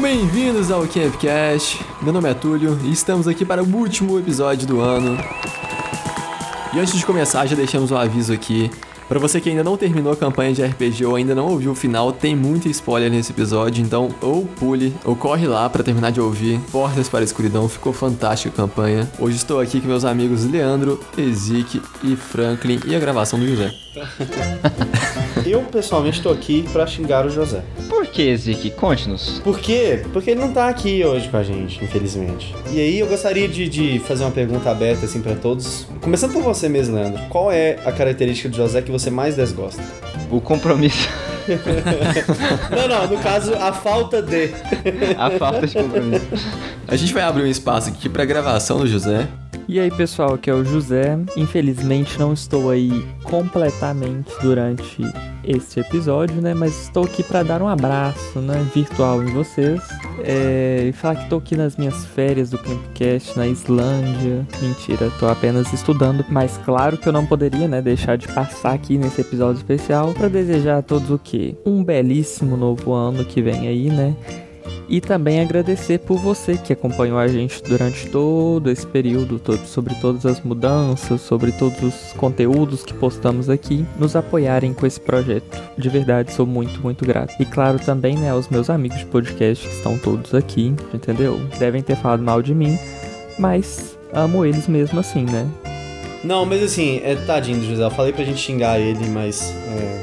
Bem-vindos ao Campcast. Meu nome é Túlio e estamos aqui para o último episódio do ano. E antes de começar, já deixamos um aviso aqui. Para você que ainda não terminou a campanha de RPG ou ainda não ouviu o final, tem muito spoiler nesse episódio, então ou pule ou corre lá para terminar de ouvir. Portas para a Escuridão, ficou fantástica a campanha. Hoje estou aqui com meus amigos Leandro, Ezik e Franklin e a gravação do José. Eu, pessoalmente, estou aqui para xingar o José. Por que, Zik? Conte-nos. Por quê? Porque ele não tá aqui hoje com a gente, infelizmente. E aí eu gostaria de, de fazer uma pergunta aberta, assim, para todos. Começando por você mesmo, Leandro. Qual é a característica do José que você mais desgosta? O compromisso. não, não, no caso, a falta de. a falta de compromisso. A gente vai abrir um espaço aqui para gravação do José. E aí pessoal, aqui é o José. Infelizmente não estou aí completamente durante este episódio, né? Mas estou aqui para dar um abraço, né? Virtual em vocês. É... E falar que estou aqui nas minhas férias do Campcast na Islândia. Mentira, estou apenas estudando. Mas claro que eu não poderia, né? Deixar de passar aqui nesse episódio especial para desejar a todos o quê? Um belíssimo novo ano que vem aí, né? E também agradecer por você que acompanhou a gente durante todo esse período, todo, sobre todas as mudanças, sobre todos os conteúdos que postamos aqui, nos apoiarem com esse projeto. De verdade, sou muito, muito grato. E claro também, né, aos meus amigos de podcast que estão todos aqui, entendeu? Devem ter falado mal de mim, mas amo eles mesmo assim, né? Não, mas assim, é tadinho do José. Eu falei pra gente xingar ele, mas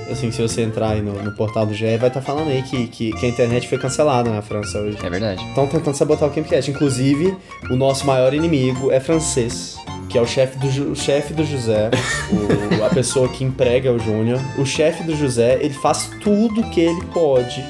é, assim, se você entrar aí no, no portal do GE, vai estar tá falando aí que, que, que, a internet foi cancelada na França hoje. É verdade. Estão tentando sabotar o Campcast. Inclusive, o nosso maior inimigo é francês. Que é o chefe do, o chefe do José, o, a pessoa que emprega o Júnior. O chefe do José, ele faz tudo que ele pode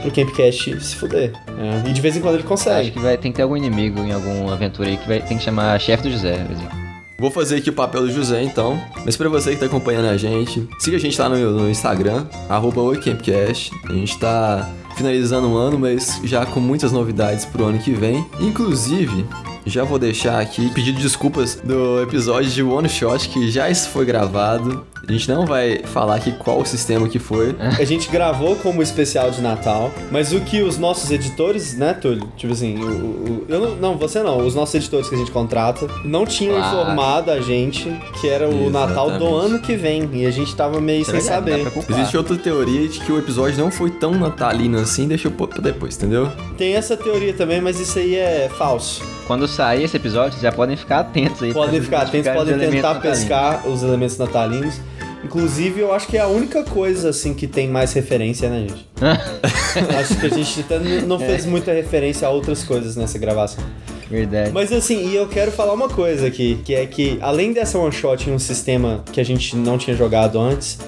pro Campcast se fuder. É. E de vez em quando ele consegue. Acho que vai, tem que ter algum inimigo em alguma aventura aí que vai, tem que chamar chefe do José. Assim. Vou fazer aqui o papel do José, então. Mas para você que tá acompanhando a gente, siga a gente lá no, no Instagram, arroba OiCampcast. A gente tá finalizando o ano, mas já com muitas novidades pro ano que vem. Inclusive, já vou deixar aqui pedido desculpas do episódio de One Shot que já foi gravado. A gente não vai falar aqui qual o sistema que foi. A gente gravou como especial de Natal, mas o que os nossos editores, né, Túlio? Tipo assim, o, o eu não, não, você não, os nossos editores que a gente contrata não tinham claro. informado a gente que era o Exatamente. Natal do ano que vem e a gente tava meio é sem saber. Existe outra teoria de que o episódio não foi tão natalino assim, deixa eu pôr pra depois, entendeu? Tem essa teoria também, mas isso aí é falso. Quando sair esse episódio, vocês já podem ficar atentos aí. Podem ficar atentos, podem tentar pescar os elementos natalinos. Inclusive, eu acho que é a única coisa, assim, que tem mais referência, né, gente? acho que a gente até não é. fez muita referência a outras coisas nessa gravação. Verdade. Mas assim, e eu quero falar uma coisa aqui, que é que além dessa one shot em um sistema que a gente não tinha jogado antes,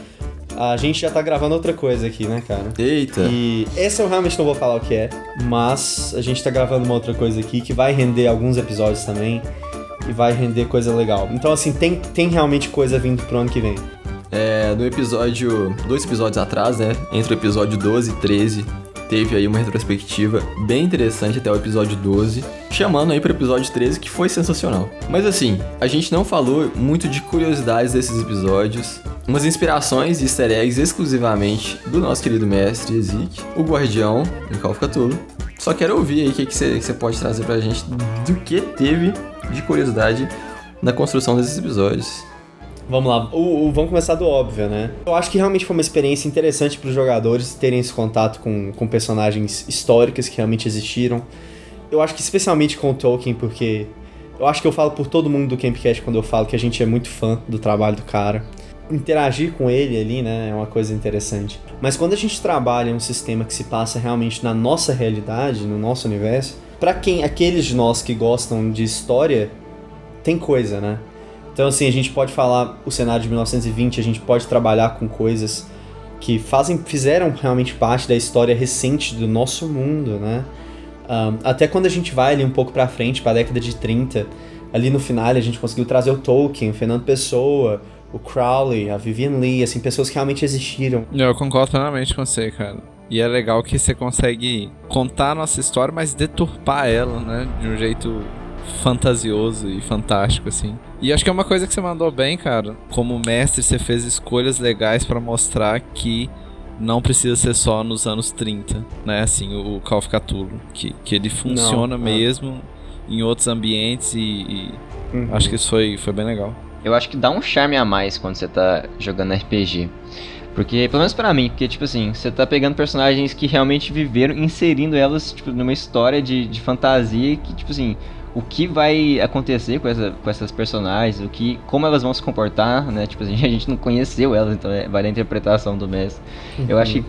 a gente já tá gravando outra coisa aqui, né, cara? Eita! E essa eu realmente não vou falar o que é, mas a gente tá gravando uma outra coisa aqui que vai render alguns episódios também e vai render coisa legal. Então, assim, tem, tem realmente coisa vindo pro ano que vem. É, no episódio. Dois episódios atrás, né? Entre o episódio 12 e 13, teve aí uma retrospectiva bem interessante até o episódio 12, chamando aí para o episódio 13 que foi sensacional. Mas assim, a gente não falou muito de curiosidades desses episódios, umas inspirações e easter eggs exclusivamente do nosso querido mestre Ezik, o guardião em Call of Cthulhu. Só quero ouvir aí o que você pode trazer pra gente do que teve de curiosidade na construção desses episódios. Vamos lá, o, o, vamos começar do óbvio, né? Eu acho que realmente foi uma experiência interessante para os jogadores terem esse contato com, com personagens históricos que realmente existiram. Eu acho que especialmente com o Tolkien, porque eu acho que eu falo por todo mundo do Campcast quando eu falo que a gente é muito fã do trabalho do cara. Interagir com ele ali, né, é uma coisa interessante. Mas quando a gente trabalha um sistema que se passa realmente na nossa realidade, no nosso universo, para quem aqueles de nós que gostam de história, tem coisa, né? Então, assim, a gente pode falar o cenário de 1920, a gente pode trabalhar com coisas que fazem, fizeram realmente parte da história recente do nosso mundo, né? Um, até quando a gente vai ali um pouco pra frente, pra década de 30, ali no final a gente conseguiu trazer o Tolkien, o Fernando Pessoa, o Crowley, a Vivian Lee, assim, pessoas que realmente existiram. Eu concordo plenamente com você, cara. E é legal que você consegue contar a nossa história, mas deturpar ela, né? De um jeito fantasioso e fantástico, assim. E acho que é uma coisa que você mandou bem, cara. Como mestre, você fez escolhas legais para mostrar que não precisa ser só nos anos 30, né? Assim, o Call of Cthulhu, que, que ele funciona Não, é. mesmo em outros ambientes e, e Uhum. acho que isso foi, foi bem legal. Eu acho que dá um charme a mais quando você tá jogando RPG. Porque, pelo menos pra mim, porque, tipo assim, você tá pegando personagens que realmente viveram, inserindo elas, tipo, numa história de, de fantasia que, tipo assim, o que vai acontecer com, essa, com essas personagens, o que, como elas vão se comportar, né? Tipo assim, a gente não conheceu elas, então é, vai da interpretação do mestre. Eu acho que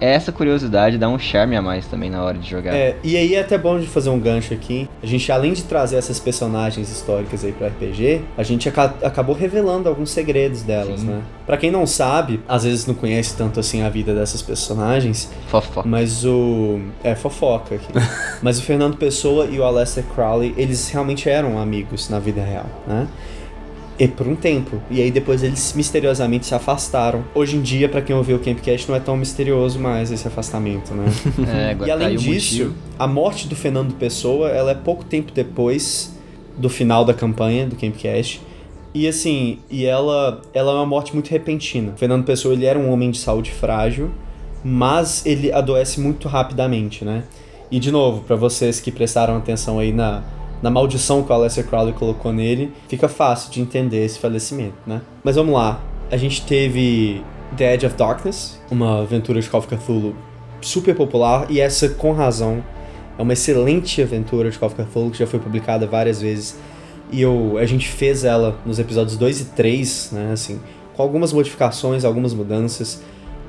essa curiosidade dá um charme a mais também na hora de jogar. É, e aí é até bom de fazer um gancho aqui. A gente, além de trazer essas personagens históricas aí pro RPG, a gente aca- acabou revelando alguns segredos delas, Sim. né? Pra quem não sabe, às vezes não conhece tanto assim a vida dessas personagens, Fofó. mas o. É fofoca aqui. mas o Fernando Pessoa e o Aleister Crowley, eles realmente eram amigos na vida real, né? E por um tempo. E aí depois eles misteriosamente se afastaram. Hoje em dia, pra quem ouviu o Campcast, não é tão misterioso mais esse afastamento, né? É, agora E além disso, a morte do Fernando Pessoa, ela é pouco tempo depois do final da campanha do Campcast. E assim, e ela, ela é uma morte muito repentina. O Fernando Pessoa, ele era um homem de saúde frágil, mas ele adoece muito rapidamente, né? E de novo, pra vocês que prestaram atenção aí na, na maldição que o Aleister Crowley colocou nele, fica fácil de entender esse falecimento, né? Mas vamos lá. A gente teve The Edge of Darkness, uma aventura de Call of Cthulhu super popular e essa com razão é uma excelente aventura de Call of Cthulhu que já foi publicada várias vezes e eu, a gente fez ela nos episódios 2 e 3, né, assim, com algumas modificações, algumas mudanças.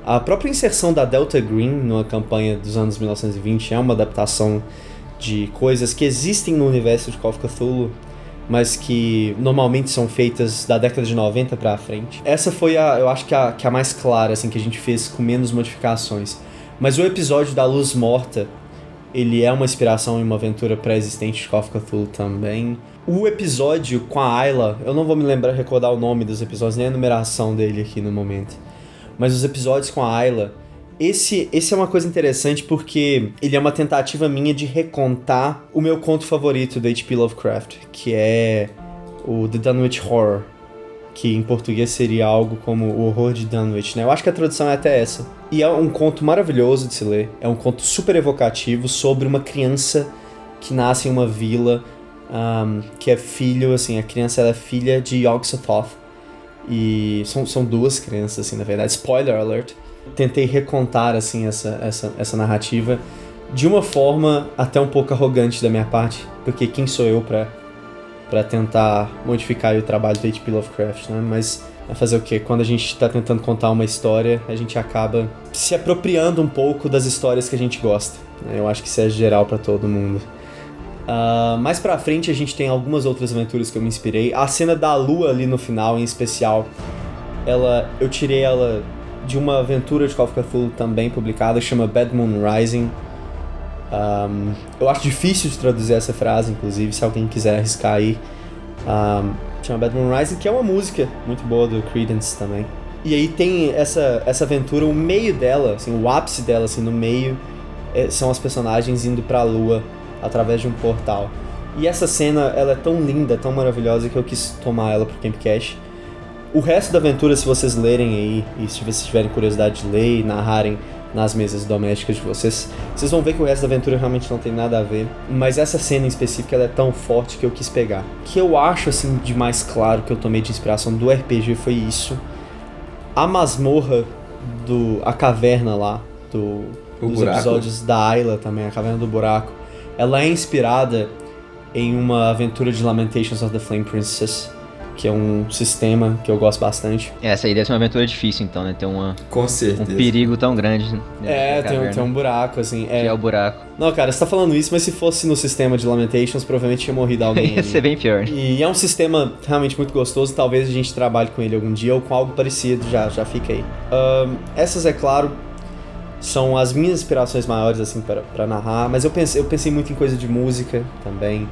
A própria inserção da Delta Green numa campanha dos anos 1920 é uma adaptação de coisas que existem no universo de Call of Cthulhu, mas que normalmente são feitas da década de 90 pra frente. Essa foi a, eu acho que a, que a mais clara, assim, que a gente fez com menos modificações. Mas o episódio da Luz Morta, ele é uma inspiração em uma aventura pré-existente de Call of Cthulhu também. O episódio com a Ayla, eu não vou me lembrar, recordar o nome dos episódios, nem a numeração dele aqui no momento. Mas os episódios com a Ayla, esse, esse é uma coisa interessante porque ele é uma tentativa minha de recontar o meu conto favorito do H.P. Lovecraft, que é o The Dunwich Horror, que em português seria algo como o horror de Dunwich, né? Eu acho que a tradução é até essa. E é um conto maravilhoso de se ler. É um conto super evocativo sobre uma criança que nasce em uma vila, um, que é filho, assim, a criança é filha de Yog-Sothoth. E são, são duas crianças, assim, na verdade. Spoiler alert. Tentei recontar, assim, essa, essa, essa narrativa de uma forma até um pouco arrogante da minha parte, porque quem sou eu pra, pra tentar modificar o trabalho do H.P. Lovecraft, né? Mas é fazer o quê? Quando a gente tá tentando contar uma história, a gente acaba se apropriando um pouco das histórias que a gente gosta. né? Eu acho que isso é geral pra todo mundo. Ah, mais pra frente a gente tem algumas outras aventuras que eu me inspirei. A cena da lua ali no final, em especial, ela, eu tirei ela de uma aventura de Call of Cthulhu também publicada, chama Bad Moon Rising. Um, eu acho difícil de traduzir essa frase, inclusive, se alguém quiser arriscar aí. Um, chama Bad Moon Rising, que é uma música muito boa do Creedence também. E aí tem essa, essa aventura, o meio dela, assim, o ápice dela, assim, no meio, é- são as personagens indo pra lua através de um portal. E essa cena, ela é tão linda, tão maravilhosa que eu quis tomar ela pro Campcast. O resto da aventura, se vocês lerem aí, e se vocês tiverem curiosidade de ler e narrarem nas mesas domésticas de vocês, vocês vão ver que o resto da aventura realmente não tem nada a ver. Mas essa cena em específico, ela é tão forte que eu quis pegar. O que eu acho, assim, de mais claro que eu tomei de inspiração do RPG foi isso. A masmorra do... a caverna lá, do... O dos buraco. episódios da Ayla também, a caverna do buraco. Ela é inspirada em uma aventura de Lamentations of the Flame Princess, que é um sistema que eu gosto bastante. Essa aí deve ser uma aventura difícil, então, né? Ter uma, Com um certeza. perigo tão grande. É, tem, um- tem um buraco, assim. Que É. é o buraco. Não, cara, você tá falando isso, mas se fosse no sistema de Lamentations, provavelmente tinha morrido alguém. Ia ser bem pior. E é um sistema realmente muito gostoso, talvez a gente trabalhe com ele algum dia ou com algo parecido, já, já fica aí. Essas, é claro, são as minhas inspirações maiores, assim, para para narrar, mas eu pensei, eu pensei muito em coisa de música também.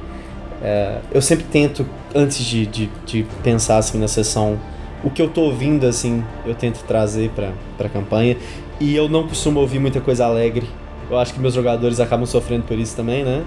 É, eu sempre tento, antes de, de, de pensar, assim, na sessão, o que eu tô ouvindo, assim, eu tento trazer pra, pra campanha. E eu não costumo ouvir muita coisa alegre. Eu acho que meus jogadores acabam sofrendo por isso também, né?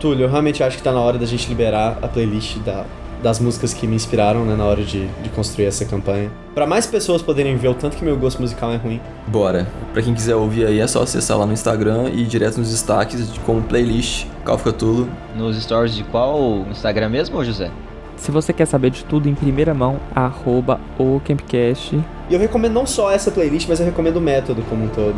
Túlio, eu realmente acho que tá na hora da gente liberar a playlist da, das músicas que me inspiraram né, na hora de, de construir essa campanha. Para mais pessoas poderem ver o tanto que meu gosto musical é ruim. Bora. Pra quem quiser ouvir aí, é só acessar lá no Instagram e ir direto nos destaques de como playlist Call of Cthulhu. Nos stories de qual Instagram mesmo, José? Se você quer saber de tudo em primeira mão, arroba o Campcast. E eu recomendo não só essa playlist, mas eu recomendo o método como um todo.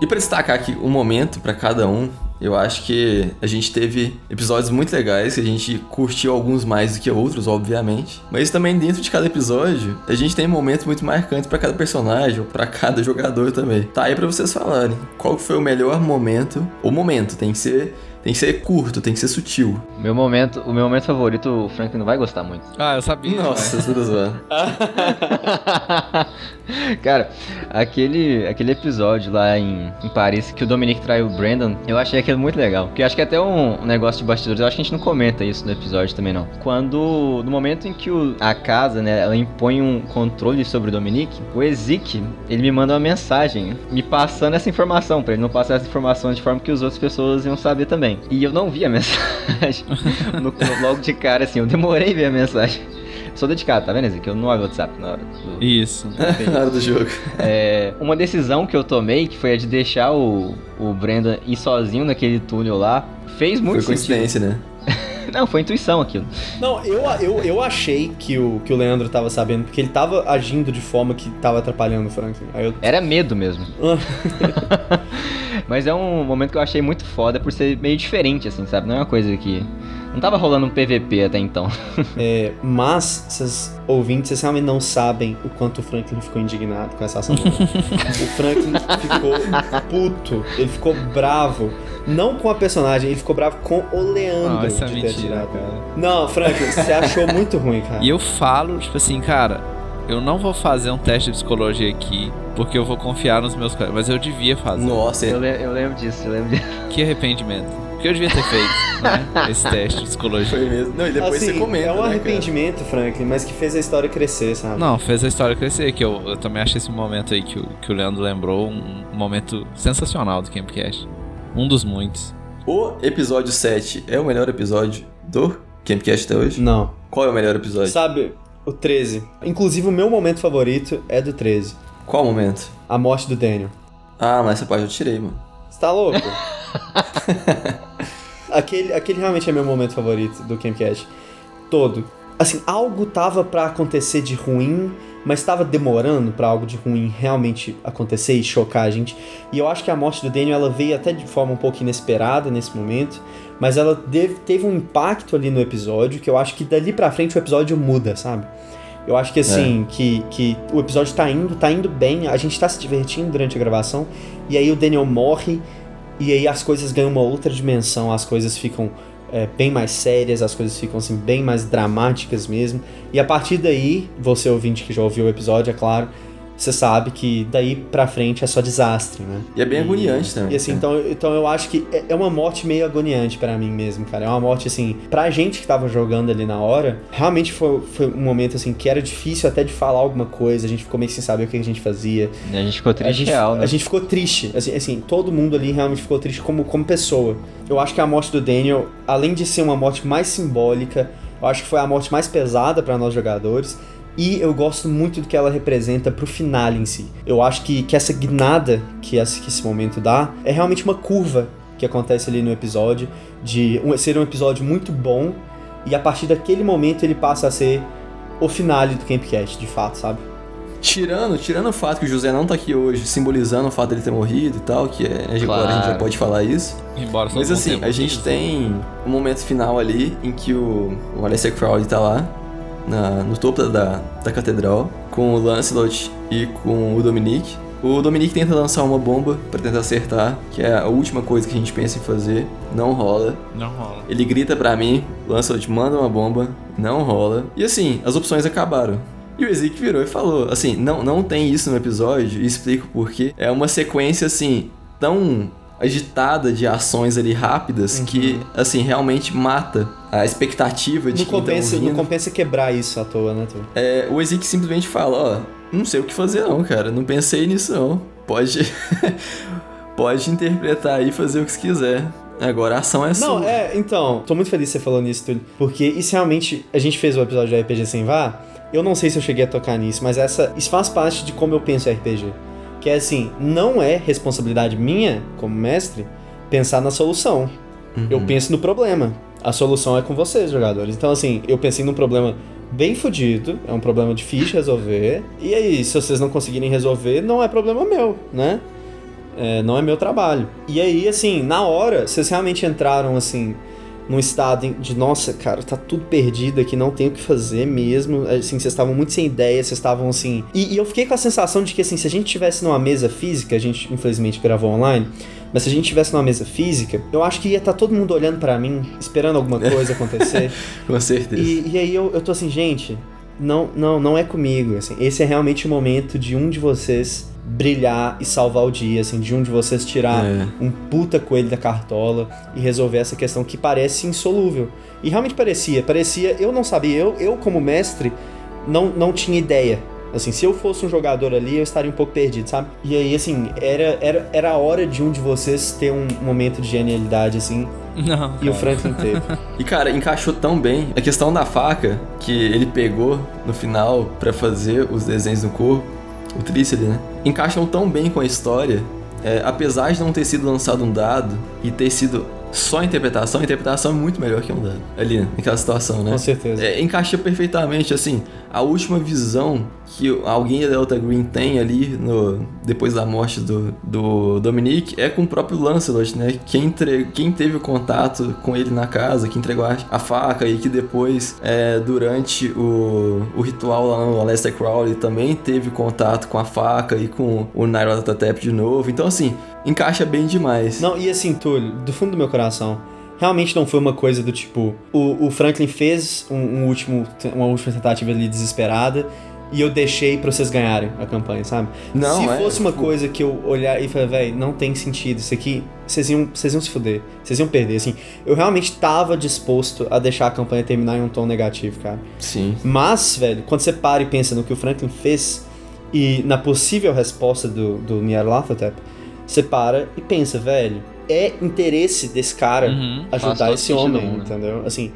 E pra destacar aqui um momento pra cada um, eu acho que a gente teve episódios muito legais, que a gente curtiu alguns mais do que outros, obviamente. Mas também dentro de cada episódio, a gente tem momentos muito marcantes pra cada personagem, pra cada jogador também. Tá aí pra vocês falarem. Qual foi o melhor momento? O momento tem que ser tem que ser curto, tem que ser sutil. Meu momento, o meu momento favorito, o Frank não vai gostar muito. Ah, eu sabia. Nossa, tudo zoando. Cara, aquele, aquele episódio lá em, em Paris que o Dominic traiu o Brandon, eu achei aquilo muito legal. Porque eu acho que é até um, um negócio de bastidores, eu acho que a gente não comenta isso no episódio também não. Quando, no momento em que o, a casa, né, ela impõe um controle sobre o Dominic, o Ezik, ele me manda uma mensagem me passando essa informação, pra ele não passar essa informação de forma que as outras pessoas iam saber também. E eu não vi a mensagem no, logo de cara, assim, eu demorei a ver a mensagem. Sou dedicado, tá vendo, Ezequiel? Eu não abro o WhatsApp na hora do... Isso. Na hora do jogo. É, uma decisão que eu tomei, que foi a de deixar o, o Brandon ir sozinho naquele túnel lá, fez muito Foi sentido. coincidência, né? Não, foi intuição aquilo. Não, eu, eu, eu achei que o, que o Leandro tava sabendo, porque ele tava agindo de forma que tava atrapalhando o Franklin. Aí eu. Era medo mesmo. Ah, Mas é um momento que eu achei muito foda por ser meio diferente, assim, sabe? Não é uma coisa que. Não tava rolando um PVP até então. é, mas, vocês ouvintes, vocês realmente não sabem o quanto o Franklin ficou indignado com essa ação. o Franklin ficou puto, ele ficou bravo. Não com a personagem, ele ficou bravo com o Leandro Não, isso é de ter mentira, atirado. cara. Não, Franklin, você achou muito ruim, cara. E eu falo, tipo assim, cara, eu não vou fazer um teste de psicologia aqui, porque eu vou confiar nos meus colegas, mas eu devia fazer. Nossa, Eu, le- eu lembro disso, eu lembro disso. Que arrependimento. Porque eu devia ter feito, né? Esse teste de psicologia. foi mesmo. Não, e depois assim, você comenta, é um né, cara? arrependimento, Franklin, mas que fez a história crescer, sabe? Não, fez a história crescer, que eu, eu também achei esse momento aí que o, que o Leandro lembrou um, um momento sensacional do Campcast. Um dos muitos. O episódio 7 é o melhor episódio do Campcast até hoje? Não. Qual é o melhor episódio? Sabe, o 13. Inclusive, o meu momento favorito é do 13. Qual momento? A morte do Daniel. Ah, mas essa parte eu tirei, mano. Você tá louco? aquele, aquele realmente é meu momento favorito do Campcast. Todo. Assim, algo tava pra acontecer de ruim, mas tava demorando pra algo de ruim realmente acontecer e chocar a gente. E eu acho que a morte do Daniel ela veio até de forma um pouco inesperada nesse momento, mas ela deve- teve um impacto ali no episódio que eu acho que dali pra frente o episódio muda, sabe? Eu acho que assim, que, que o episódio tá indo, tá indo bem, a gente tá se divertindo durante a gravação, e aí o Daniel morre, e aí as coisas ganham uma outra dimensão, as coisas ficam é, bem mais sérias, as coisas ficam assim bem mais dramáticas mesmo. E a partir daí, você ouvinte que já ouviu o episódio, é claro, você sabe que daí pra frente é só desastre, né? E é bem agoniante também. E assim, cara. então, então eu acho que é- é uma morte meio agoniante pra mim mesmo, cara. É uma morte assim, pra gente que tava jogando ali na hora, realmente foi, foi um momento assim que era difícil até de falar alguma coisa, a gente ficou meio sem saber o que a gente fazia. A gente ficou A triste gente, real, né? a gente ficou triste, assim, assim, todo mundo ali realmente ficou triste como, como pessoa. Eu acho que a morte do Daniel, além de ser uma morte mais simbólica, eu acho que foi a morte mais pesada pra nós jogadores. E eu gosto muito do que ela representa pro final em si. Eu acho que, que essa guinada que esse, que esse momento dá é realmente uma curva que acontece ali no episódio, de um- ser um episódio muito bom, e a partir daquele momento ele passa a ser o finale do Campcast, de fato, sabe? Tirando, tirando o fato que o José não tá aqui hoje, simbolizando o fato dele ter morrido e tal, que é, agora a gente já Claro. pode falar isso. Embora Mas assim, a gente tem um momento final ali em que o, o Alessia Crowley tá lá, na- no topo da, da catedral, com o Lancelot e com o Dominique. O Dominique tenta lançar uma bomba pra tentar acertar, que é a última coisa que a gente pensa em fazer. Não rola. Não rola. Ele grita pra mim, o Lancelot manda uma bomba, não rola. E assim, as opções acabaram. E o Ezequiel virou e falou, assim, não, não tem isso no episódio, e explico por quê. É uma sequência, assim, tão agitada de ações ali rápidas que, assim, realmente mata a expectativa de Não tá compensa, não ouvindo. compensa quebrar isso à toa, né, Tu? É, o Ezequiel simplesmente fala, ó, não sei o que fazer não, cara, não pensei nisso não. Pode... Pode interpretar e fazer o que você quiser. Agora a ação é Não, sua. é, então, tô muito feliz que você falou nisso, Túlio, porque isso realmente, a gente fez o episódio de RPG Sem Vá, eu não sei se eu cheguei a tocar nisso, mas essa, isso faz parte de como eu penso RPG. Que é assim, não é responsabilidade minha, como mestre, pensar na solução. Eu penso no problema. A solução é com vocês, jogadores. Então, assim, eu pensei num problema bem fodido, é um problema difícil de resolver, e aí, se vocês não conseguirem resolver, não é problema meu, né? É, não é meu trabalho. E aí, assim, na hora, vocês realmente entraram, assim, num estado de, nossa, cara, tá tudo perdido aqui, não tem o que fazer mesmo. Assim, vocês estavam muito sem ideia, vocês estavam assim. E, e, eu fiquei com a sensação de que, assim, se a gente tivesse numa mesa física, a gente infelizmente gravou online, mas se a gente tivesse numa mesa física, eu acho que ia estar tá todo mundo olhando para mim, esperando alguma coisa acontecer. com certeza. E, e aí eu, eu tô assim, gente, não, não, não é comigo. Assim, esse é realmente o momento de um de vocês brilhar e salvar o dia, assim, de um de vocês tirar É. um puta coelho da cartola e resolver essa questão que parece insolúvel. E realmente parecia, parecia, eu não sabia, eu, eu como mestre não, não tinha ideia. Assim, se eu fosse um jogador ali, eu estaria um pouco perdido, sabe? E aí, assim, era, era, era a hora de um de vocês ter um momento de genialidade, assim, Não. e o cara. Franklin teve. E cara, encaixou tão bem a questão da faca que ele pegou no final pra fazer os desenhos no corpo, o tríceps, né? Encaixam tão bem com a história, é, apesar de não ter sido lançado um dado e ter sido só interpretação, a interpretação é muito melhor que um dado ali, naquela situação, né? Com certeza. É, encaixa perfeitamente, assim, a última visão que alguém da Delta Green tem ali no, depois da morte do, do Dominique é com o próprio Lancelot, né? Quem, entre, quem teve o contato com ele na casa, que entregou a, a faca e que depois, é, durante o, o ritual lá no Aleister Crowley, também teve contato com a faca e com o Nyarlathotep de novo. Então, assim, encaixa bem demais. Não, e assim, Túlio, do fundo do meu coração, realmente não foi uma coisa do tipo. O, o Franklin fez um, um último, uma última tentativa ali desesperada. E eu deixei pra vocês ganharem a campanha, sabe? Não, se é, fosse uma tipo- coisa que eu olhar e falar, velho, não tem sentido, isso aqui, vocês iam, vocês iam se fuder, vocês iam perder, assim. Eu realmente tava disposto a deixar a campanha terminar em um tom negativo, cara. Sim. Mas, velho, quando você para e pensa no que o Franklin fez e na possível resposta do, do Nyarlathotep, você para e pensa, velho, é interesse desse cara Uhum. Ajudar esse homem, mundo. entendeu? Assim,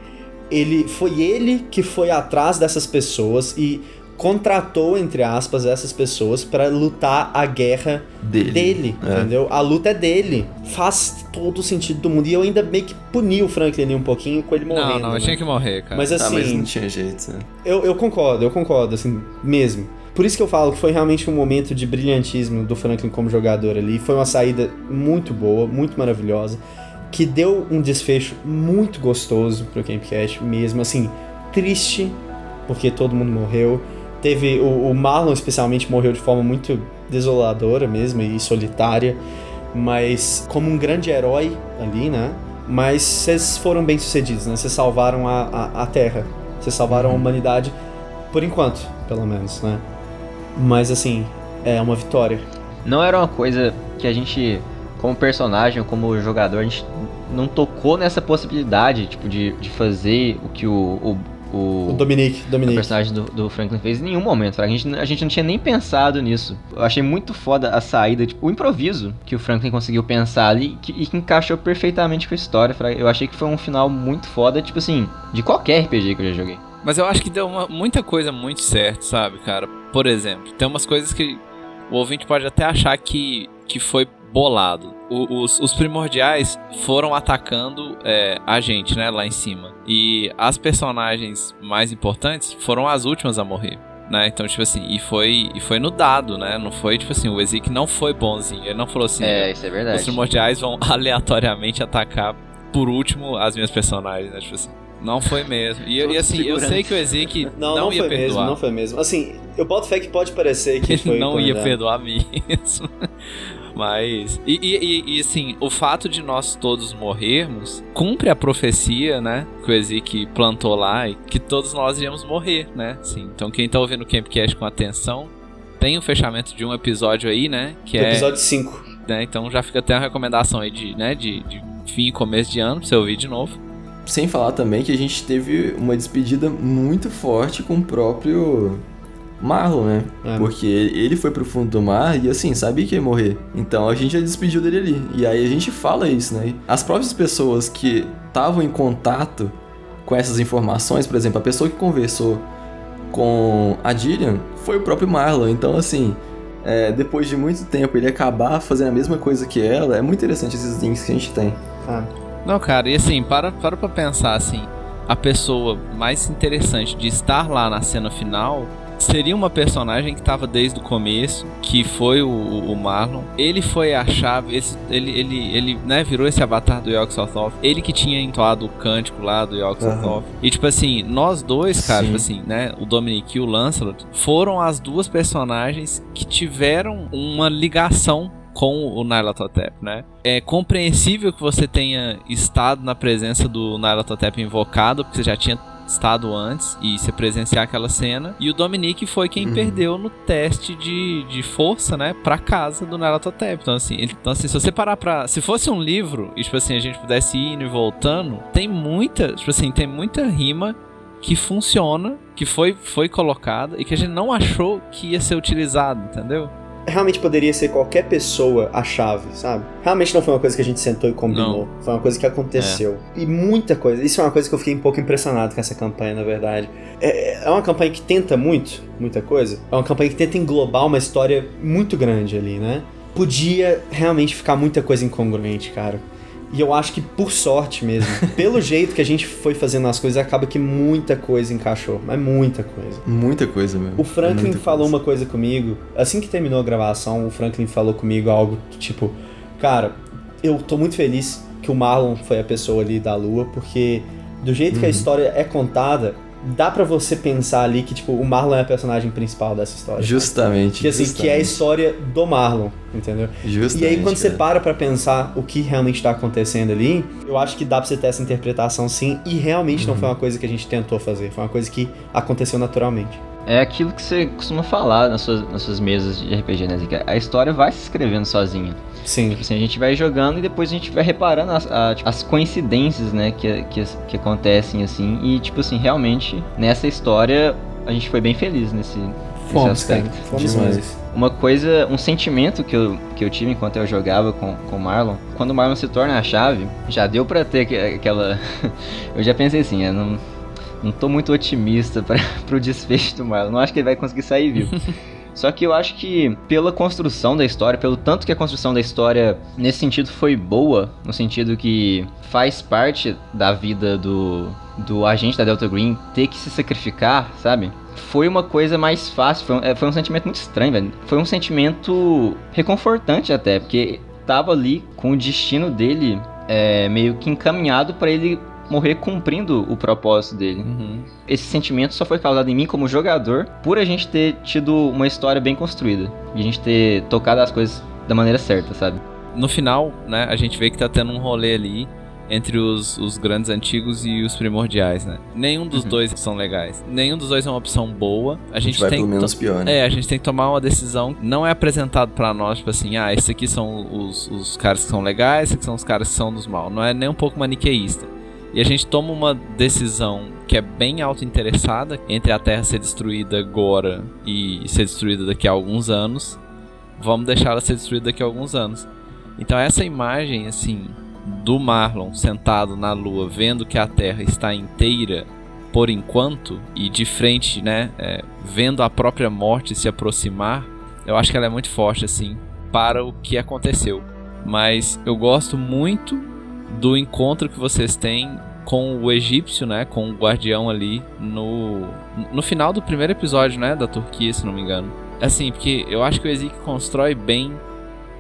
ele foi ele que foi atrás dessas pessoas e contratou entre aspas essas pessoas pra lutar a guerra Dele. dele, É. entendeu? A luta é dele. Faz todo o sentido do mundo e eu ainda meio que puni o Franklin ali um pouquinho com ele morrendo. Não, não, né? eu tinha que morrer, cara. Mas Ah, assim, mas não tinha jeito, né? eu, eu concordo, eu concordo, assim, mesmo. Por isso que eu falo que foi realmente um momento de brilhantismo do Franklin como jogador ali. Foi uma saída muito boa, muito maravilhosa, que deu um desfecho muito gostoso pro Campcast mesmo. Assim, triste, porque todo mundo morreu. Teve. O, o Marlon, especialmente, morreu de forma muito desoladora mesmo e solitária. Mas como um grande herói ali, né? Mas vocês foram bem sucedidos, né? Vocês salvaram a, a, a Terra. Vocês salvaram a humanidade, por enquanto, pelo menos, né? Mas assim, é uma vitória. Não era uma coisa que a gente, como personagem ou como jogador, a gente não tocou nessa possibilidade, tipo, de, de fazer o que o, o, o, O Dominique, o Dominique. personagem do, do Franklin fez em nenhum momento. A gente, a gente não tinha nem pensado nisso. Eu achei muito foda a saída, tipo, o improviso que o Franklin conseguiu pensar ali que, e que encaixou perfeitamente com a história. Eu achei que foi um final muito foda, tipo assim, de qualquer RPG que eu já joguei. Mas eu acho que deu uma- muita coisa muito certo, sabe, cara? Por exemplo, tem umas coisas que o ouvinte pode até achar que, que foi bolado. O- os, os primordiais foram atacando é, a gente, né, lá em cima. E as personagens mais importantes foram as últimas a morrer. Né? Então, tipo assim, e foi, e foi no dado, né? Não foi, tipo assim, o Ezequiel não foi bonzinho. Ele não falou assim, É, isso é os verdade. primordiais vão aleatoriamente atacar por último as minhas personagens, né? Tipo assim. Não foi mesmo. E, eu- e assim, eu sei que o Ezequiel Não, não, não, ia foi perdoar. mesmo, não foi mesmo. Assim, eu boto fé que pode parecer que Ele foi. não ia perdoar mesmo. Mas. E, e- e- e, assim, o fato de nós todos morrermos cumpre a profecia, né? Que o Ezequiel plantou lá e que todos nós iríamos morrer, né? Sim. Então quem tá ouvindo o Campcast com atenção. Tem o fechamento de um episódio aí, né? Que Do é. episódio 5. né, então já fica até uma recomendação aí de, né, de, de fim e começo de ano pra você ouvir de novo. Sem falar também que a gente teve uma despedida muito forte com o próprio Marlon, né? É. Porque ele foi pro fundo do mar e assim, sabia que ia morrer. Então a gente já despediu dele ali. E aí a gente fala isso, né? As próprias pessoas que estavam em contato com essas informações, por exemplo, a pessoa que conversou com a Gillian foi o próprio Marlon. Então, assim, é, depois de muito tempo ele acabar fazendo a mesma coisa que ela, é muito interessante esses links que a gente tem. Ah, Não, cara, e assim, para, para pra pensar assim, a pessoa mais interessante de estar lá na cena final seria uma personagem que estava desde o começo, que foi o, o Marlon. Ele foi a chave, esse- ele, ele, ele né, virou esse avatar do Yogg Sothoth. Ele que tinha entoado o cântico lá do Yogg Aham. Sothoth. E tipo assim, nós dois, cara, tipo assim, né, o Dominic e o Lancelot, foram as duas personagens que tiveram uma ligação com o Nyarlathotep, né? É compreensível que você tenha estado na presença do Nyarlathotep invocado, porque você já tinha estado antes e você presenciar aquela cena. E o Dominique foi quem Uhum. perdeu no teste de, de força, né, pra casa do Nyarlathotep. Então assim, ele- então assim, se você parar pra, se fosse um livro e tipo assim, a gente pudesse ir indo e voltando, tem muita, tipo assim, tem muita rima que funciona, que foi foi colocada e que a gente não achou que ia ser utilizado, entendeu? Realmente poderia ser qualquer pessoa a chave, sabe? Realmente não foi uma coisa que a gente sentou e combinou. Foi uma coisa que aconteceu. E muita coisa. Isso é uma coisa que eu fiquei um pouco impressionado com essa campanha, na verdade. É, é uma campanha que tenta muito, muita coisa. É uma campanha que tenta englobar uma história muito grande ali, né? Podia realmente ficar muita coisa incongruente, cara. E eu acho que por sorte mesmo, pelo jeito que a gente foi fazendo as coisas, acaba que muita coisa encaixou. Mas muita coisa. Muita coisa mesmo. O Franklin Muita falou coisa. uma coisa comigo, assim que terminou a gravação, o Franklin falou comigo algo tipo, cara, eu tô muito feliz que o Marlon foi a pessoa ali da lua, porque do jeito que a Uhum. história é contada, dá pra você pensar ali que tipo, o Marlon é a personagem principal dessa história. Justamente. Que assim, que é a justamente. história do Marlon, entendeu? Justamente, E aí, quando você cara. para pra pensar o que realmente tá acontecendo ali, eu acho que dá pra você ter essa interpretação sim, e realmente não Uhum. foi uma coisa que a gente tentou fazer, foi uma coisa que aconteceu naturalmente. É aquilo que você costuma falar nas suas, nas suas mesas de RPG, né? A história vai se escrevendo sozinha. Sim. Tipo assim, a gente vai jogando e depois a gente vai reparando as, a- tipo, as coincidências, né, que, que, que acontecem, assim. E, tipo assim, realmente, nessa história, a gente foi bem feliz nesse, nesse Fomos, cara. aspecto. Fomos Demais. mesmo. Uma coisa, um sentimento que eu, que eu tive enquanto eu jogava com, com o Marlon, quando o Marlon se torna a chave, já deu pra ter aque- aquela. eu já pensei assim, eu não, não tô muito otimista pra, pro desfecho do Marlon, não acho que ele vai conseguir sair vivo. Só que eu acho que pela construção da história, pelo tanto que a construção da história nesse sentido foi boa, no sentido que faz parte da vida do, do agente da Delta Green ter que se sacrificar, sabe? Foi uma coisa mais fácil, foi um, é, foi um sentimento muito estranho, velho. Foi um sentimento reconfortante até, porque tava ali com o destino dele é, meio que encaminhado pra ele morrer cumprindo o propósito dele Uhum. esse sentimento só foi causado em mim como jogador por a gente ter tido uma história bem construída. E a gente ter tocado as coisas da maneira certa, sabe? No final, né, a gente vê que tá tendo um rolê ali entre os, os grandes antigos e os primordiais, né? Nenhum dos Uhum. dois são legais. Nenhum dos dois é uma opção boa. A A gente, gente vai tem pelo que menos pior, né? É, a gente tem que tomar uma decisão. Não é apresentado pra nós, tipo assim, ah, esses aqui são os, os caras que são legais, esses aqui são os caras que são dos mal. Não é nem um pouco maniqueísta. E a gente toma uma decisão que é bem auto-interessada entre a Terra ser destruída agora e ser destruída daqui a alguns anos. Vamos deixar ela ser destruída daqui a alguns anos. Então essa imagem, assim, do Marlon sentado na Lua, vendo que a Terra está inteira por enquanto e de frente, né, é, vendo a própria morte se aproximar, eu acho que ela é muito forte, assim, para o que aconteceu. Mas eu gosto muito do encontro que vocês têm com o egípcio, né, com o guardião ali no no final do primeiro episódio, né, da Turquia, se não me engano. Assim, porque eu acho que o Ezequiel constrói bem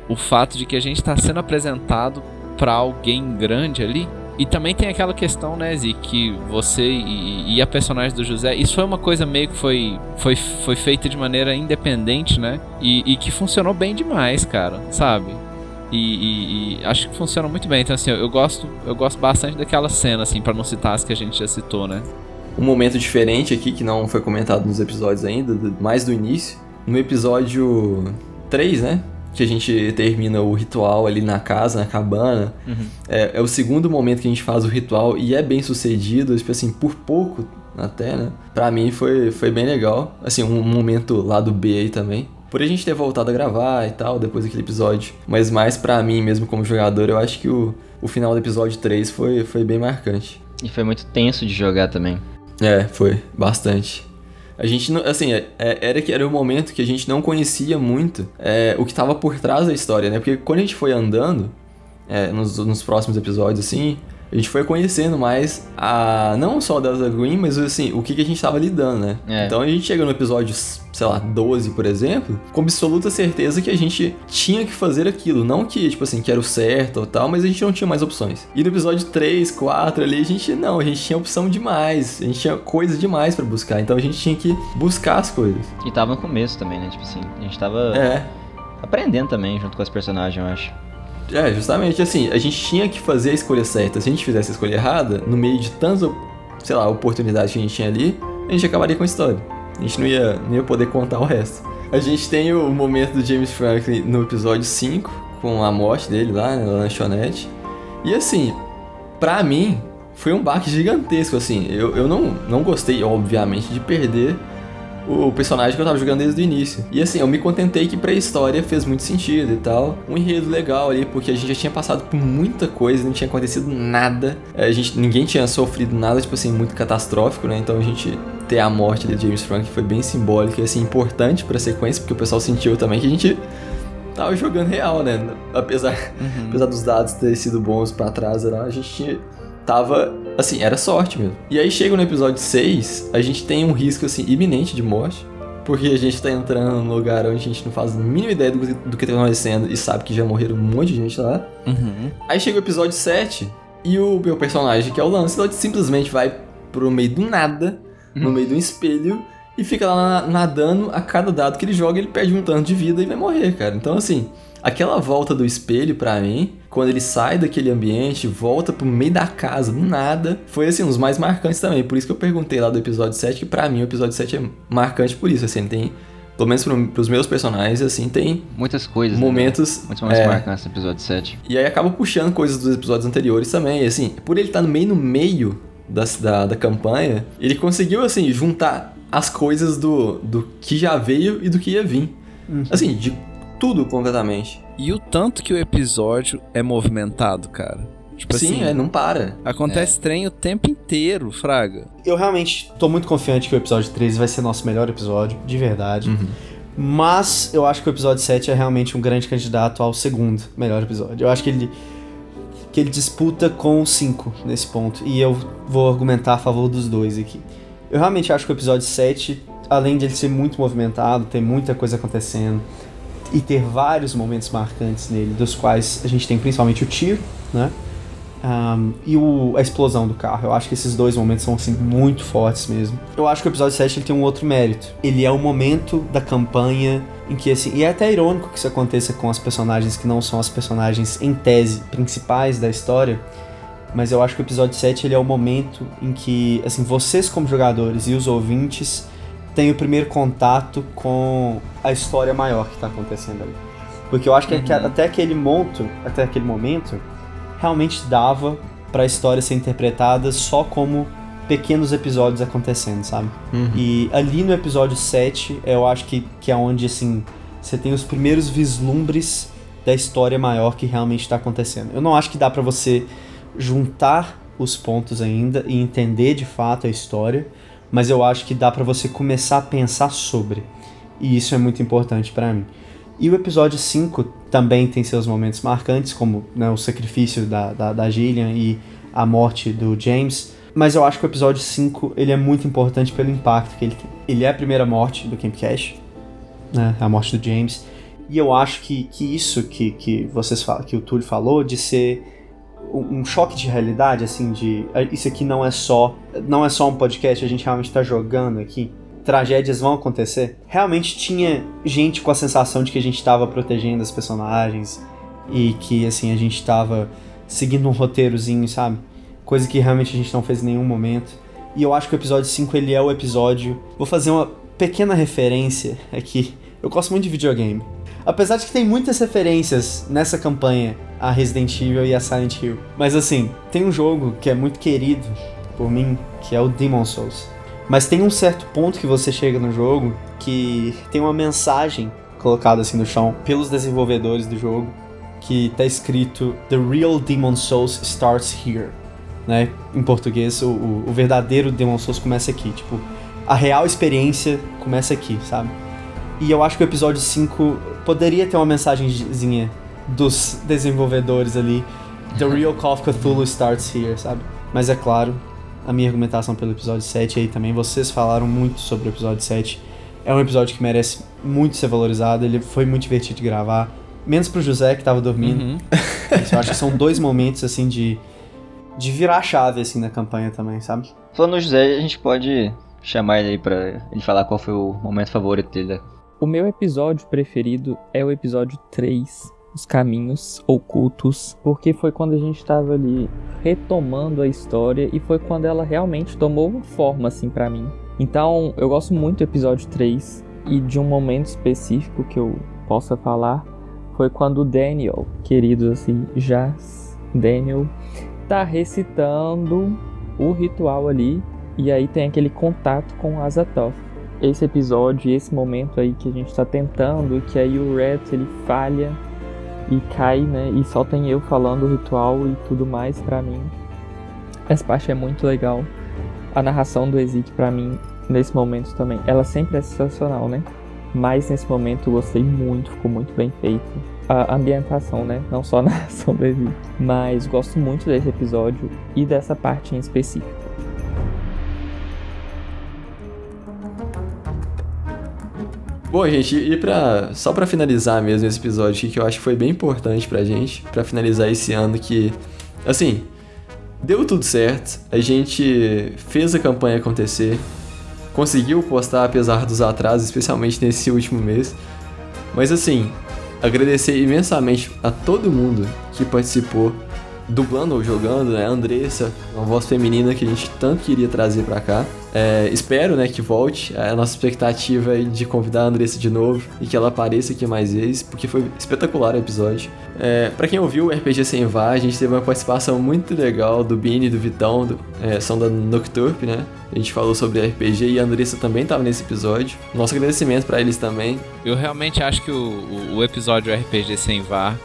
o fato de que a gente está sendo apresentado para alguém grande ali. E também tem aquela questão, né, Zi, que você e, e a personagem do José, isso foi uma coisa meio que foi, foi, foi feita de maneira independente, né? E, e que funcionou bem demais, cara, sabe? E, e- e acho que funciona muito bem. Então, assim, eu gosto, eu gosto bastante daquela cena, assim, para não citar as que a gente já citou, né? Um momento diferente aqui que não foi comentado nos episódios ainda, mais do início. No episódio 3, né? Que a gente termina o ritual ali na casa, na cabana. Uhum. É, é o segundo momento que a gente faz o ritual e é bem sucedido. Tipo assim, por pouco até, né? Pra mim foi, foi bem legal. Assim, um momento lá do B aí também. Por a gente ter voltado a gravar e tal, depois daquele episódio. Mas mais pra mim mesmo como jogador, eu acho que o, o final do episódio 3 foi, foi bem marcante. E foi muito tenso de jogar também. É, foi, bastante. A gente não, assim, é, é, era que era o momento que a gente não conhecia muito é, o que tava por trás da história, né? Porque quando a gente foi andando, é, nos, nos próximos episódios, assim, a gente foi conhecendo mais a não só a Delta Green, mas assim, o que, que a gente tava lidando, né? É. Então a gente chega no episódio, sei lá, 12, por exemplo, com absoluta certeza que a gente tinha que fazer aquilo. Não que, tipo assim, que era o certo ou tal, mas a gente não tinha mais opções. E no episódio 3, 4 ali, a gente não, a gente tinha opção demais. A gente tinha coisa demais pra buscar. Então a gente tinha que buscar as coisas. E tava no começo também, né? Tipo assim, a gente tava É. aprendendo também junto com os personagens, eu acho. É, justamente assim, a gente tinha que fazer a escolha certa. Se a gente fizesse a escolha errada, no meio de tantas, sei lá, oportunidades que a gente tinha ali, a gente acabaria com a história. A gente não ia, não ia poder contar o resto. A gente tem o momento do James Franklin no episódio 5, com a morte dele lá né, na lanchonete. E assim, pra mim, foi um baque gigantesco, assim. Eu, eu não, não gostei, obviamente, de perder o personagem que eu tava jogando desde o início. E assim, eu me contentei que pra história fez muito sentido e tal. Um enredo legal ali, porque a gente já tinha passado por muita coisa, não tinha acontecido nada. É, A gente, ninguém tinha sofrido nada, tipo assim, muito catastrófico, né? Então a gente ter a morte de James Frank foi bem simbólica e assim, importante pra sequência, porque o pessoal sentiu também que a gente tava jogando real, né? Apesar, apesar dos dados terem sido bons pra trás, lá, a gente tinha, tava, assim, era sorte mesmo. E aí chega no episódio 6, a gente tem um risco, assim, iminente de morte, porque a gente tá entrando num lugar onde a gente não faz a mínima ideia do, que- do que tá acontecendo e sabe que já morreram um monte de gente lá. Uhum. Aí chega o episódio 7 e o meu personagem, que é o Lancelot, simplesmente vai pro meio do nada, no meio de um espelho, e fica lá na- nadando. A cada dado que ele joga, ele perde um tanto de vida e vai morrer, cara. Então, assim, aquela volta do espelho pra mim, quando ele sai daquele ambiente, volta pro meio da casa, do nada, foi, assim, um dos mais marcantes também. Por isso que eu perguntei lá do episódio 7, que pra mim o episódio 7 é marcante por isso, assim, tem. Pelo menos pro, pros meus personagens, assim, tem Muitas coisas. né, momentos. velho? Muitos momentos é, marcantes no episódio 7. e aí acaba puxando coisas dos episódios anteriores também. E assim, por ele estar no meio no meio da, da, da campanha, ele conseguiu, assim, juntar as coisas do, do que já veio e do que ia vir. Assim, de tudo completamente. E o tanto que o episódio é movimentado, cara. Tipo Sim, assim, é, não para. acontece trem o tempo inteiro, Fraga. Eu realmente tô muito confiante que o episódio 13 vai ser nosso melhor episódio, de verdade. Uhum. Mas eu acho que o episódio 7 é realmente um grande candidato ao segundo melhor episódio. Eu acho que ele que ele disputa com o 5 nesse ponto. E eu vou argumentar a favor dos dois aqui. Eu realmente acho que o episódio 7, além de ele ser muito movimentado, ter muita coisa acontecendo e ter vários momentos marcantes nele, dos quais a gente tem principalmente o tiro, né? Um, e o- a explosão do carro. Eu acho que esses dois momentos são assim, muito fortes mesmo. Eu acho que o episódio 7 ele tem um outro mérito. Ele é o momento da campanha em que, assim, e é até irônico que isso aconteça com as personagens que não são as personagens em tese principais da história. Mas eu acho que o episódio 7 ele é o momento em que, assim, vocês como jogadores e os ouvintes têm o primeiro contato com a história maior que tá acontecendo ali. Porque eu acho que aque- até aquele monto, até aquele momento, realmente dava pra história ser interpretada só como pequenos episódios acontecendo, sabe? E ali no episódio 7, eu acho que, que é onde, assim, você tem os primeiros vislumbres da história maior que realmente tá acontecendo. Eu não acho que dá pra você juntar os pontos ainda e entender de fato a história, mas eu acho que dá pra você começar a pensar sobre. E isso é muito importante pra mim. E o episódio 5 também tem seus momentos marcantes, como né, o sacrifício da, da, da Gillian e a morte do James. Mas eu acho que o episódio 5 ele é muito importante pelo impacto que ele tem. Ele é a primeira morte do Camp Cash, né, a morte do James. E eu acho que, que isso que, que vocês falam, que o Túlio falou, de ser um, choque de realidade, assim, de "Ah, isso aqui não é só não é só um podcast, a gente realmente tá jogando aqui. Tragédias vão acontecer. Realmente tinha gente com a sensação de que a gente tava protegendo as personagens e que assim a gente tava seguindo um roteirozinho, sabe? Coisa que realmente a gente não fez em nenhum momento. E eu acho que o episódio 5 ele é o episódio. Vou fazer uma pequena referência aqui. Eu gosto muito de videogame. Apesar de que tem muitas referências nessa campanha a Resident Evil e a Silent Hill. Mas assim, tem um jogo que é muito querido por mim, que é o Demon Souls. Mas tem um certo ponto que você chega no jogo que tem uma mensagem colocada assim no chão pelos desenvolvedores do jogo que tá escrito The Real Demon Souls Starts Here. Né? Em português, o, o verdadeiro Demon Souls começa aqui. Tipo, a real experiência começa aqui, sabe? E eu acho que o episódio 5 poderia ter uma mensagenzinha dos desenvolvedores ali. The Real Call of Cthulhu starts here, sabe? Mas é claro, a minha argumentação pelo episódio 7 aí também, vocês falaram muito sobre o episódio 7. É um episódio que merece muito ser valorizado, ele foi muito divertido de gravar. Menos pro José, que tava dormindo. Uhum. eu acho que são dois momentos, assim, de, de virar a chave, assim, na campanha também, sabe? Falando no José, a gente pode chamar ele aí pra ele falar qual foi o momento favorito dele. O meu episódio preferido é o episódio 3, Os Caminhos Ocultos, porque foi quando a gente estava ali retomando a história e foi quando ela realmente tomou forma, assim, para mim. Então, eu gosto muito do episódio 3 e de um momento específico que eu possa falar foi quando o Daniel, querido assim, já Daniel, tá recitando o ritual ali e aí tem aquele contato com Azathoth. Esse episódio, esse momento aí que a gente tá tentando, que aí o Red ele falha e cai, né? E só tem eu falando o ritual e tudo mais para mim. Essa parte é muito legal. A narração do Ezik para mim nesse momento também, ela sempre é sensacional, né? Mas nesse momento eu gostei muito, ficou muito bem feito. A ambientação, né? Não só a narração do Ezik. Mas gosto muito desse episódio e dessa parte em específico. Bom, gente, e pra, só para finalizar mesmo esse episódio aqui, que eu acho que foi bem importante pra gente, para finalizar esse ano que, assim, deu tudo certo, a gente fez a campanha acontecer, conseguiu postar apesar dos atrasos, especialmente nesse último mês, mas assim, agradecer imensamente a todo mundo que participou dublando ou jogando, né? A Andressa, uma voz feminina que a gente tanto queria trazer para cá. É, espero, né, que volte. A nossa expectativa é de convidar a Andressa de novo e que ela apareça aqui mais vezes, porque foi espetacular o episódio. É, para quem ouviu o RPG Sem Vá, a gente teve uma participação muito legal do Bini do Vitão, do, é, são da Nocturp, né? A gente falou sobre RPG e a Andressa também estava nesse episódio. Nosso agradecimento para eles também. Eu realmente acho que o, o, o episódio RPG Sem Vá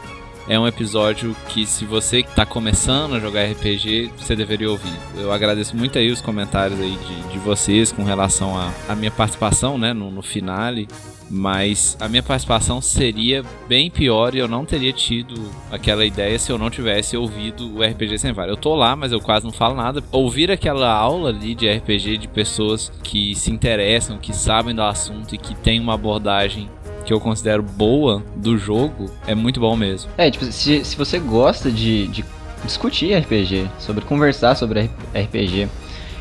é um episódio que se você está começando a jogar RPG, você deveria ouvir. Eu agradeço muito aí os comentários aí de, de vocês com relação à minha participação, né, no, no finale. Mas a minha participação seria bem pior e eu não teria tido aquela ideia se eu não tivesse ouvido o RPG Sem Vara. Eu tô lá, mas eu quase não falo nada. Ouvir aquela aula ali de RPG de pessoas que se interessam, que sabem do assunto e que tem uma abordagem que eu considero boa do jogo, é muito bom mesmo. É, tipo, se, se você gosta de, de discutir RPG, sobre conversar sobre RPG,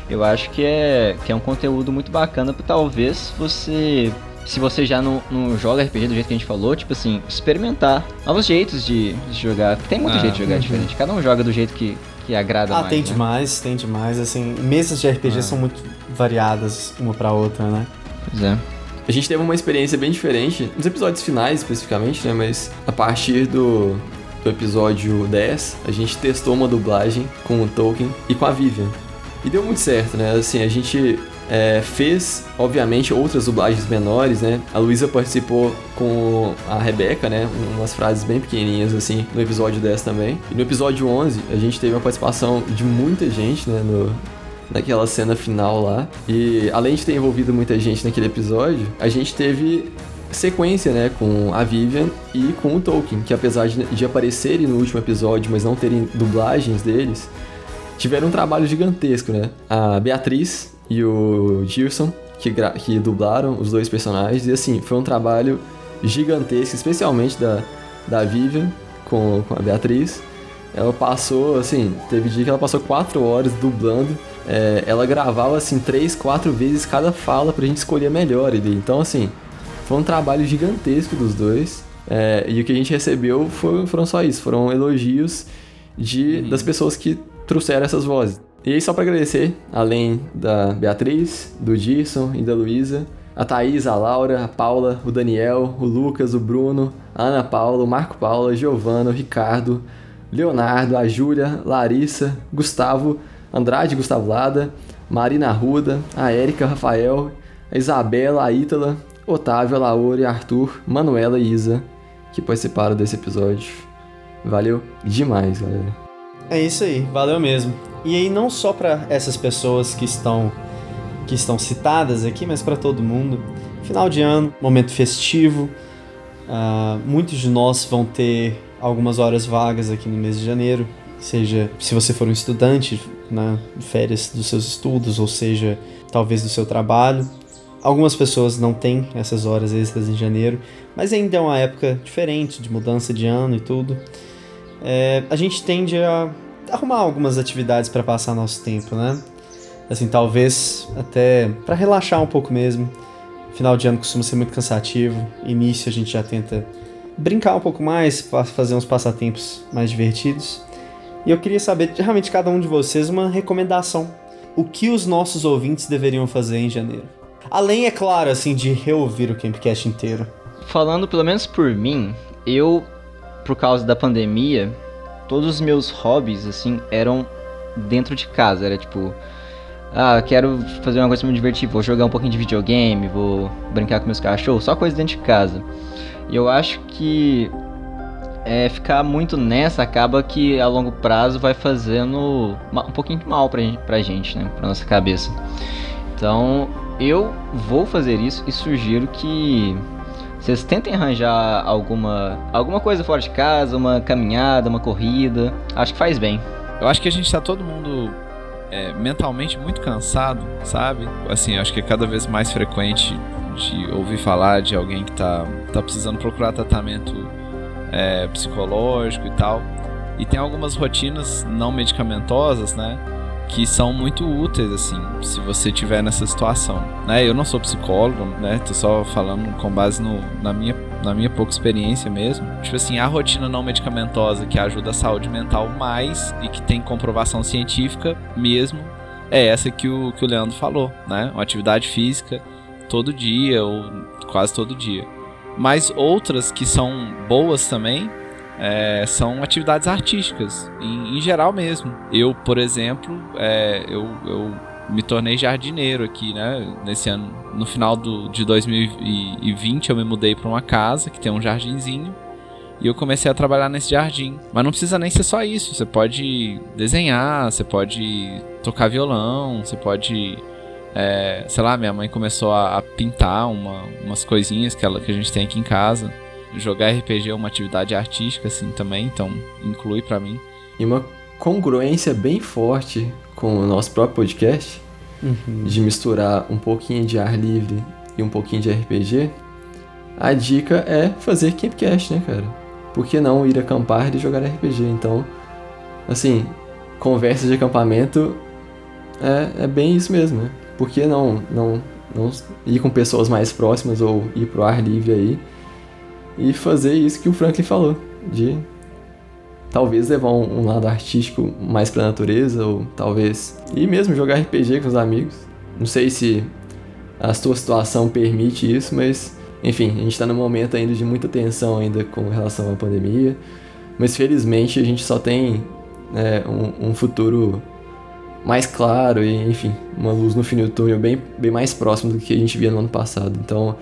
eu acho que é, que é um conteúdo muito bacana para talvez você se você já não, não, joga RPG do jeito que a gente falou, tipo assim, experimentar novos jeitos de, de jogar. Tem muito ah, jeito de jogar uhum. diferente. Cada um joga do jeito que, que agrada ah, mais. tem né? demais, tem demais. Assim, mesas de RPG ah. são muito variadas uma pra outra, né? Pois é. A gente teve uma experiência bem diferente, nos episódios finais especificamente, né? Mas a partir do, do episódio 10, a gente testou uma dublagem com o Tolkien e com a Vivian. E deu muito certo, né? Assim, a gente é, fez, obviamente, outras dublagens menores, né? A Luísa participou com a Rebeca, né? Umas frases bem pequenininhas, assim, no episódio 10 também. E no episódio 11, a gente teve uma participação de muita gente, né? No, naquela cena final lá. E além de ter envolvido muita gente naquele episódio, a gente teve sequência, né, com a Vivian e com o Tolkien, que apesar de, aparecerem no último episódio, mas não terem dublagens deles, tiveram um trabalho gigantesco, né? A Beatriz e o Gilson, que, que dublaram os dois personagens, e assim, foi um trabalho gigantesco, especialmente da, da Vivian com, com a Beatriz. Ela passou, assim, teve dia que ela passou quatro horas dublando é, ela gravava assim três, quatro vezes cada fala pra gente escolher a melhor ali. Então, assim, foi um trabalho gigantesco dos dois. É, e o que a gente recebeu foi, foram só isso, foram elogios de, uhum. das pessoas que trouxeram essas vozes. E aí, só para agradecer, além da Beatriz, do Dirson e da Luísa, a Thaís, a Laura, a Paula, o Daniel, o Lucas, o Bruno, a Ana Paula, o Marco Paula, Giovana, o Ricardo, Leonardo, a Júlia, Larissa, Gustavo, Andrade Gustavo Lada, Marina Arruda, a Érica Rafael, a Isabela, a Ítala, Otávio, a Laura, Arthur, Manuela e Isa, que participaram desse episódio. Valeu demais, galera. É isso aí, valeu mesmo. E aí não só para essas pessoas que estão que estão citadas aqui, mas para todo mundo. Final de ano, momento festivo. Uh, muitos de nós vão ter algumas horas vagas aqui no mês de janeiro, seja se você for um estudante, né, férias dos seus estudos, ou seja, talvez do seu trabalho. Algumas pessoas não têm essas horas extras em janeiro, mas ainda é uma época diferente de mudança de ano e tudo. É, a gente tende a arrumar algumas atividades para passar nosso tempo, né? Assim, talvez até para relaxar um pouco mesmo. Final de ano costuma ser muito cansativo. Início a gente já tenta brincar um pouco mais, fazer uns passatempos mais divertidos. E eu queria saber, realmente, cada um de vocês, uma recomendação. O que os nossos ouvintes deveriam fazer em janeiro? Além, é claro, assim, de reouvir o Campcast inteiro. Falando pelo menos por mim, eu, por causa da pandemia, todos os meus hobbies, assim, eram dentro de casa. Era tipo, ah, quero fazer uma coisa pra me divertir, vou jogar um pouquinho de videogame, vou brincar com meus cachorros, só coisa dentro de casa. E eu acho que é, ficar muito nessa acaba que a longo prazo vai fazendo um pouquinho de mal pra, pra gente, né? Pra nossa cabeça. Então, eu vou fazer isso e sugiro que vocês tentem arranjar alguma, alguma coisa fora de casa, uma caminhada, uma corrida. Acho que faz bem. Eu acho que a gente tá todo mundo é, mentalmente muito cansado, sabe? Assim, acho que é cada vez mais frequente de ouvir falar de alguém que tá, tá precisando procurar tratamento é, psicológico e tal. E tem algumas rotinas não medicamentosas, né? Que são muito úteis, assim, se você tiver nessa situação. Né? Eu não sou psicólogo, né? Tô só falando com base no, na, minha, na minha pouca experiência mesmo. Tipo assim, a rotina não medicamentosa que ajuda a saúde mental mais e que tem comprovação científica mesmo é essa que o, que o Leandro falou, né? Uma atividade física todo dia ou quase todo dia. Mas outras que são boas também é, são atividades artísticas, em, em, geral mesmo. Eu, por exemplo, é, eu, eu me tornei jardineiro aqui, né? Nesse ano, no final do, de 2020, eu me mudei para uma casa que tem um jardinzinho e eu comecei a trabalhar nesse jardim. Mas não precisa nem ser só isso. Você pode desenhar, você pode tocar violão, você pode é, sei lá, minha mãe começou a, a pintar uma, umas coisinhas que, ela, que a gente tem aqui em casa. Jogar RPG é uma atividade artística, assim, também, então inclui para mim. E uma congruência bem forte com o nosso próprio podcast, uhum. de misturar um pouquinho de ar livre e um pouquinho de RPG, a dica é fazer campcast, né, cara? Por que não ir acampar e jogar RPG? Então, assim, conversa de acampamento é, é bem isso mesmo, né? Por que não, não, não ir com pessoas mais próximas ou ir pro ar livre aí e fazer isso que o Franklin falou, de talvez levar um, um lado artístico mais pra natureza ou talvez e mesmo jogar RPG com os amigos. Não sei se a sua situação permite isso, mas enfim, a gente está num momento ainda de muita tensão ainda com relação à pandemia, mas felizmente a gente só tem é, um, um futuro mais claro e, enfim, uma luz no fim do túnel bem, bem mais próximo do que a gente via no ano passado. Então,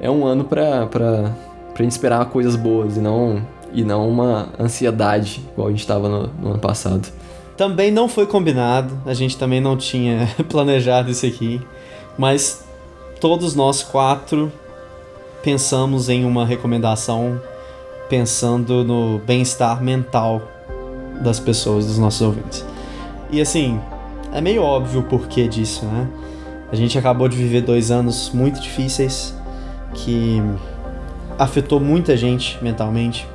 é um ano pra, pra, pra gente esperar coisas boas e não, e não uma ansiedade igual a gente estava no, no ano passado. Também não foi combinado, a gente também não tinha planejado isso aqui, mas todos nós quatro pensamos em uma recomendação pensando no bem-estar mental das pessoas, dos nossos ouvintes. E assim, é meio óbvio o porquê disso, né? A gente acabou de viver dois anos muito difíceis que afetou muita gente mentalmente.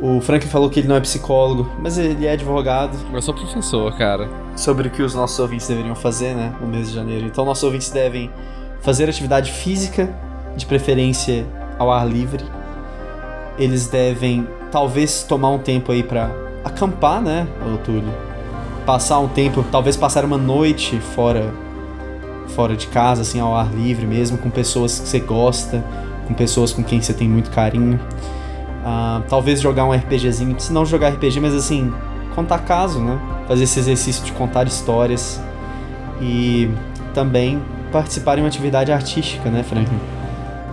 O Franklin falou que ele não é psicólogo, mas ele é advogado. Eu sou professor, cara. Sobre o que os nossos ouvintes deveriam fazer, né, no mês de janeiro. Então, nossos ouvintes devem fazer atividade física, de preferência ao ar livre. Eles devem, talvez, tomar um tempo aí para acampar, né, Túlio? Passar um tempo, talvez passar uma noite fora fora de casa, assim, ao ar livre mesmo, com pessoas que você gosta, com pessoas com quem você tem muito carinho. Uh, talvez jogar um RPGzinho, se não jogar RPG, mas assim, contar caso, né? Fazer esse exercício de contar histórias. e também participar em uma atividade artística, né, Franklin?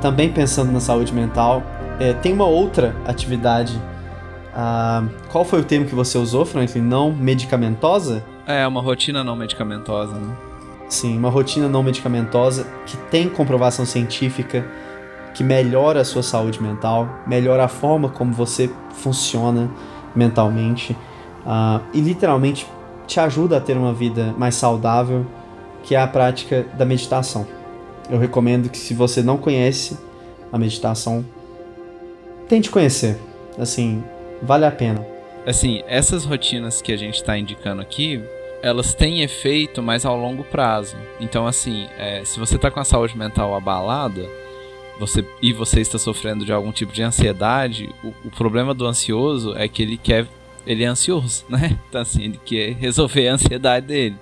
Também pensando na saúde mental. É, tem uma outra atividade. Ah, qual foi o termo que você usou, Franklin? Não medicamentosa? É, uma rotina não medicamentosa, né? Sim, uma rotina não medicamentosa que tem comprovação científica, que melhora a sua saúde mental, melhora a forma como você funciona mentalmente uh, e literalmente te ajuda a ter uma vida mais saudável, que é a prática da meditação. Eu recomendo que se você não conhece a meditação, tente conhecer. Assim, vale a pena. Assim, essas rotinas que a gente está indicando aqui, elas têm efeito, mas ao longo prazo. Então, assim, é, se você está com a saúde mental abalada você, e você está sofrendo de algum tipo de ansiedade, o, o problema do ansioso é que ele quer. Ele é ansioso, né? Então, assim, ele quer resolver a ansiedade dele.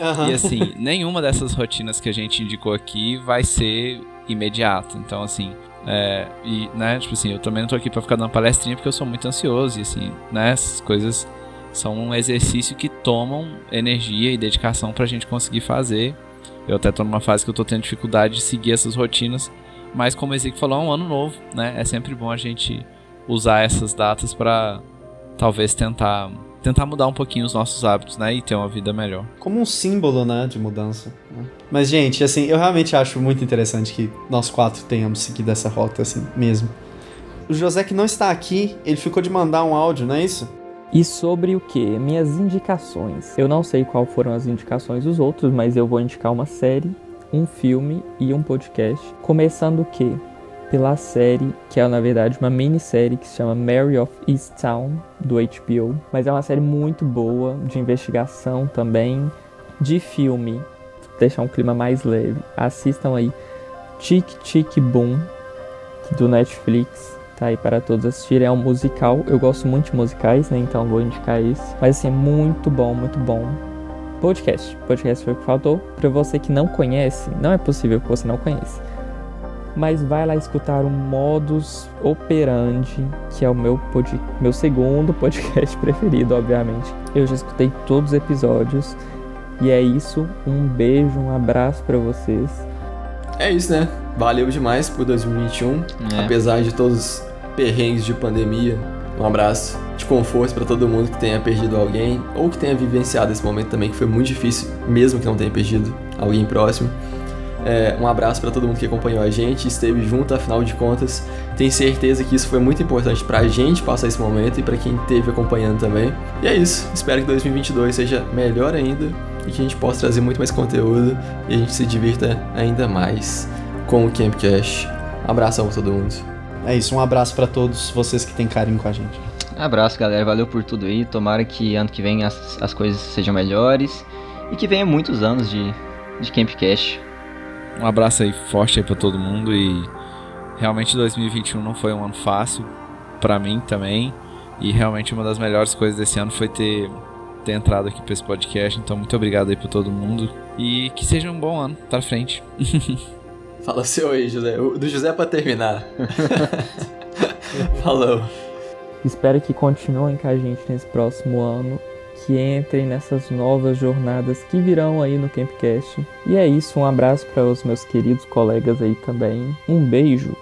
Uhum. E, assim, nenhuma dessas rotinas que a gente indicou aqui vai ser imediata. Então, assim, é, e, né, tipo assim, eu também não tô aqui pra ficar dando palestrinha porque eu sou muito ansioso e, assim, né, essas coisas são um exercício que tomam energia e dedicação para a gente conseguir fazer. Eu até estou numa fase que eu estou tendo dificuldade de seguir essas rotinas, mas como o Ezequiel falou, é um ano novo, né? É sempre bom a gente usar essas datas para talvez tentar tentar mudar um pouquinho os nossos hábitos, né, e ter uma vida melhor. Como um símbolo, né, de mudança. Né? Mas gente, assim, eu realmente acho muito interessante que nós quatro tenhamos seguido essa rota assim mesmo. O José que não está aqui, ele ficou de mandar um áudio, não é isso? E sobre o que? Minhas indicações. Eu não sei qual foram as indicações dos outros, mas eu vou indicar uma série, um filme e um podcast. Começando o quê? Pela série, que é na verdade uma minissérie que se chama Mary of Easttown, do HBO. Mas é uma série muito boa, de investigação também, de filme, deixar um clima mais leve. Assistam aí Tic Tic Boom, do Netflix tá aí para todos assistirem. É um musical, eu gosto muito de musicais, né? Então vou indicar esse. Mas assim, é muito bom, muito bom. Podcast. Podcast foi o que faltou. Para você que não conhece, não é possível que você não conheça. Mas vai lá escutar o Modus Operandi, que é o meu, pod... meu segundo podcast preferido, obviamente. Eu já escutei todos os episódios. E é isso. Um beijo, um abraço para vocês. É isso, né? Valeu demais por 2021. É. Apesar de todos perrengues de pandemia. Um abraço de conforto para todo mundo que tenha perdido alguém ou que tenha vivenciado esse momento também, que foi muito difícil, mesmo que não tenha perdido alguém próximo. É, um abraço para todo mundo que acompanhou a gente, esteve junto, afinal de contas. Tenho certeza que isso foi muito importante para a gente passar esse momento e para quem esteve acompanhando também. E é isso. Espero que 2022 seja melhor ainda e que a gente possa trazer muito mais conteúdo e a gente se divirta ainda mais com o Campcast. Um abração para todo mundo. É isso, um abraço para todos vocês que têm carinho com a gente. Abraço, galera. Valeu por tudo aí. Tomara que ano que vem as, as coisas sejam melhores e que venha muitos anos de, de Campcast. Um abraço aí forte aí para todo mundo e realmente 2021 não foi um ano fácil para mim também. E realmente uma das melhores coisas desse ano foi ter, ter entrado aqui para esse podcast. Então, muito obrigado aí para todo mundo. E que seja um bom ano pra frente. Fala seu aí, José. O do José é pra terminar. Falou. Espero que continuem com a gente nesse próximo ano. Que entrem nessas novas jornadas que virão aí no Campcast. E é isso, um abraço para os meus queridos colegas aí também. Um beijo.